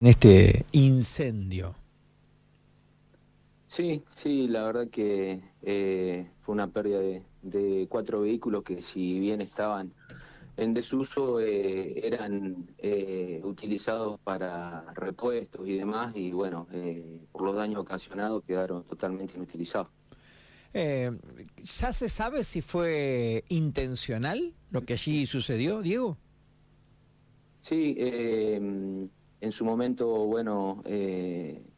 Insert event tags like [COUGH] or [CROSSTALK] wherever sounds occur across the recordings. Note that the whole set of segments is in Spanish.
en este incendio. Sí, sí, la verdad que eh, fue una pérdida de, cuatro vehículos que si bien estaban en desuso eh, eran eh, utilizados para repuestos y demás y bueno, por los daños ocasionados quedaron totalmente inutilizados. ¿Ya se sabe si fue intencional lo que allí sucedió, Diego? Sí, en su momento, bueno, eh,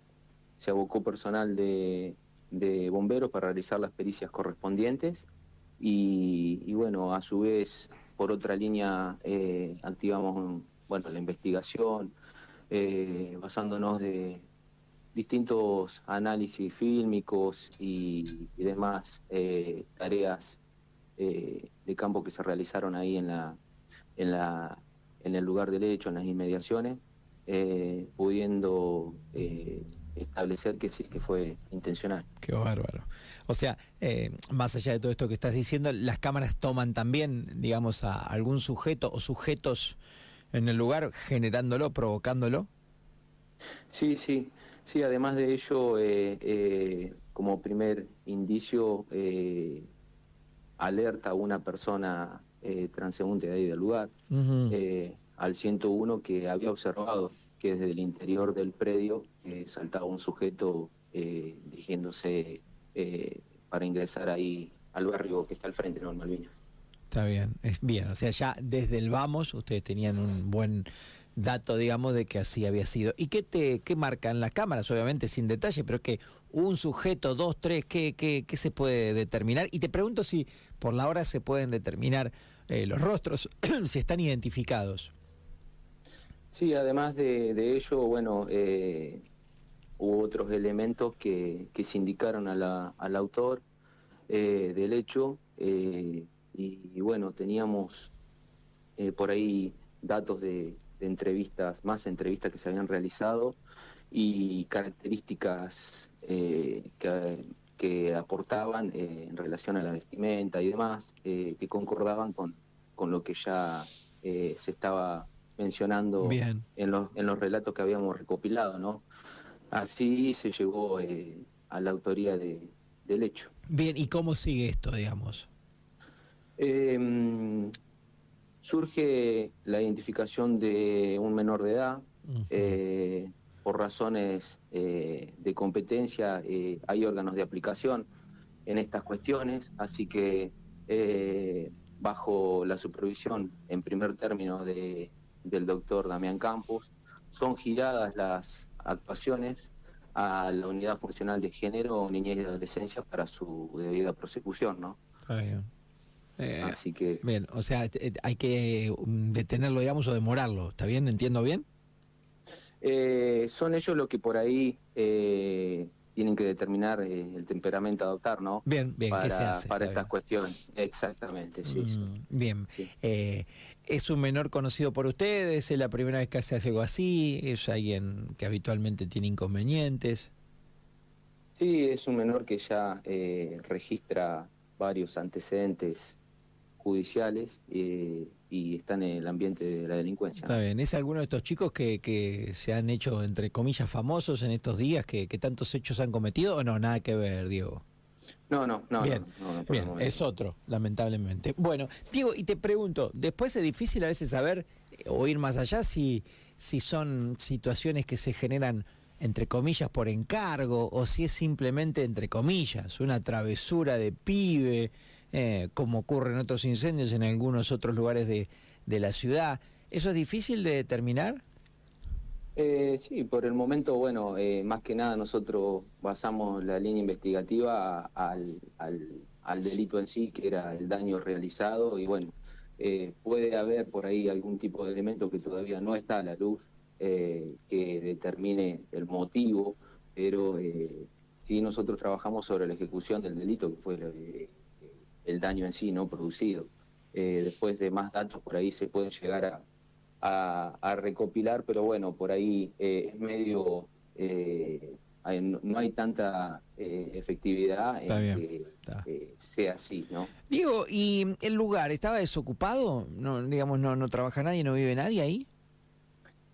se abocó personal de, bomberos para realizar las pericias correspondientes y, bueno, a su vez, por otra línea, eh, activamos bueno, la investigación, eh, basándonos de distintos análisis fílmicos y, demás tareas de campo que se realizaron ahí en la, en la en el lugar del hecho, en las inmediaciones, eh, pudiendo eh, establecer que sí, que fue intencional. Qué bárbaro. O sea, eh, más allá de todo esto que estás diciendo, las cámaras toman también, digamos, a algún sujeto o sujetos en el lugar, generándolo, provocándolo. Sí, sí, sí. Además de ello, como primer indicio, alerta a una persona transeúnte de ahí del lugar al 101 que había observado que desde el interior del predio eh, saltaba un sujeto eh, dirigiéndose eh, para ingresar ahí al barrio que está al frente, ¿no? Malvinas. Está bien, es bien, o sea, ya desde el vamos ustedes tenían un buen dato, digamos, de que así había sido. ¿Y qué te qué marcan las cámaras? Obviamente sin detalle, pero es que un sujeto, dos, tres, ¿qué, qué, qué se puede determinar? Y te pregunto si por la hora se pueden determinar los rostros, [CLEARS THROAT] si están identificados. Sí, además de, ello, bueno, eh, hubo otros elementos que, se indicaron al autor eh, del hecho eh, y, bueno, teníamos por ahí datos de, entrevistas, más entrevistas que se habían realizado y características que, aportaban en relación a la vestimenta y demás, que concordaban con, con lo que ya se estaba mencionando En, los, en los relatos que habíamos recopilado, ¿no? Así se llegó eh, a la autoría de, del hecho. Bien, ¿y cómo sigue esto, digamos? Em, surge la identificación de un menor de edad. Eh, por razones eh, de competencia hay órganos de aplicación en estas cuestiones, así que bajo la supervisión en primer término de del doctor Damián Campos. Son giradas las actuaciones a la unidad funcional de género, niñez y adolescencia para su debida prosecución, ¿no? Eh, Así que... Bien, o sea, eh, hay que um, detenerlo, digamos, o demorarlo, ¿está bien? ¿Entiendo bien? Eh, son ellos los que por ahí tienen que determinar el temperamento a adoptar, ¿no? Bien, bien, para, ¿qué se hace? Para estas cuestiones, exactamente, sí. Mm, bien, ¿Es un menor conocido por ustedes? ¿Es la primera vez que se hace algo así? ¿Es alguien que habitualmente tiene inconvenientes? Sí, es un menor que ya eh, registra varios antecedentes judiciales eh, y está en el ambiente de la delincuencia. Está bien, ¿es alguno de estos chicos que, que se han hecho, entre comillas, famosos en estos días, que, que tantos hechos han cometido o no? Nada que ver, Diego. No, no, no. Bien, bien es otro, lamentablemente. Bueno, Diego, y te pregunto, después es difícil a veces saber eh, o ir más allá si, si son situaciones que se generan entre comillas por encargo o si es simplemente entre comillas una travesura de pibe, eh, como ocurre en otros incendios en algunos otros lugares de, la ciudad. ¿Eso es difícil de determinar? Eh, sí, por el momento, bueno, eh, más que nada nosotros basamos la línea investigativa al, al, delito en sí, que era el daño realizado, y bueno, eh, puede haber por ahí algún tipo de elemento que todavía no está a la luz, que determine el motivo, pero sí nosotros trabajamos sobre la ejecución del delito, que fue el daño en sí no producido. después de más datos por ahí se pueden llegar a a, recopilar, pero bueno, por ahí eh, es medio, eh, no hay tanta eh, efectividad en que sea así, ¿no? Digo, ¿y el lugar estaba desocupado? No, digamos, no, no trabaja nadie, no vive nadie ahí.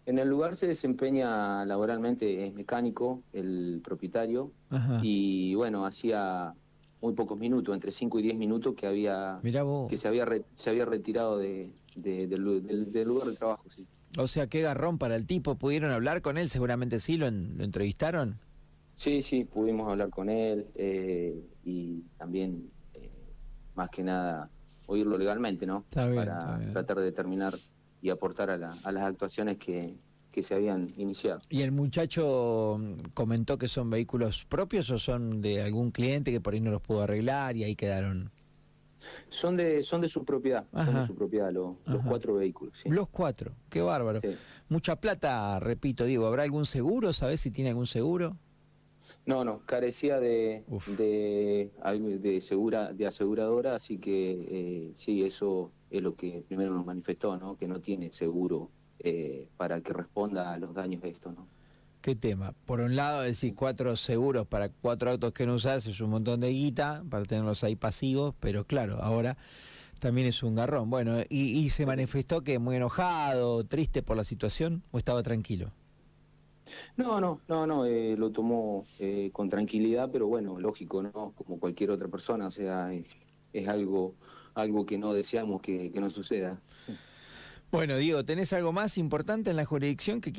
En el lugar se desempeña laboralmente, es mecánico, el propietario, Ajá. y bueno, hacía muy pocos minutos, entre 5 y 10 minutos que había que se había re- se había retirado de, de- del, del- del lugar de trabajo, sí. O sea, qué garrón para el tipo. ¿Pudieron hablar con él? Seguramente sí, lo, en- lo entrevistaron. Sí, sí, pudimos hablar con él eh, y también, eh, más que nada, oírlo legalmente, ¿no? Está bien, Para está bien. tratar de determinar y aportar a, la- a las actuaciones que, que se habían iniciado. ¿Y el muchacho mm, comentó que son vehículos propios o son de algún cliente que por ahí no los pudo arreglar y ahí quedaron? Son de son de su propiedad, son de su propiedad lo- los cuatro vehículos. Sí. Los cuatro, qué bárbaro. Sí. Mucha plata, repito, digo, ¿habrá algún seguro? ¿Sabés si tiene algún seguro? No, no, carecía de, de, segura, de aseguradora, así que eh, sí, eso es lo que primero nos manifestó, ¿no? Que no tiene seguro eh, para que responda a los daños de esto, ¿no? ¿Qué tema? Por un lado, decir cuatro seguros para cuatro autos que no usás es un montón de guita para tenerlos ahí pasivos, pero claro, ahora también es un garrón. Bueno, ¿y, y se manifestó que muy enojado, triste por la situación o estaba tranquilo? No, no, no, no, eh, lo tomó eh, con tranquilidad, pero bueno, lógico, ¿no? Como cualquier otra persona, o sea, es, es algo, algo que no deseamos que, que no suceda. Bueno, Diego, ¿tenés algo más importante en la jurisdicción que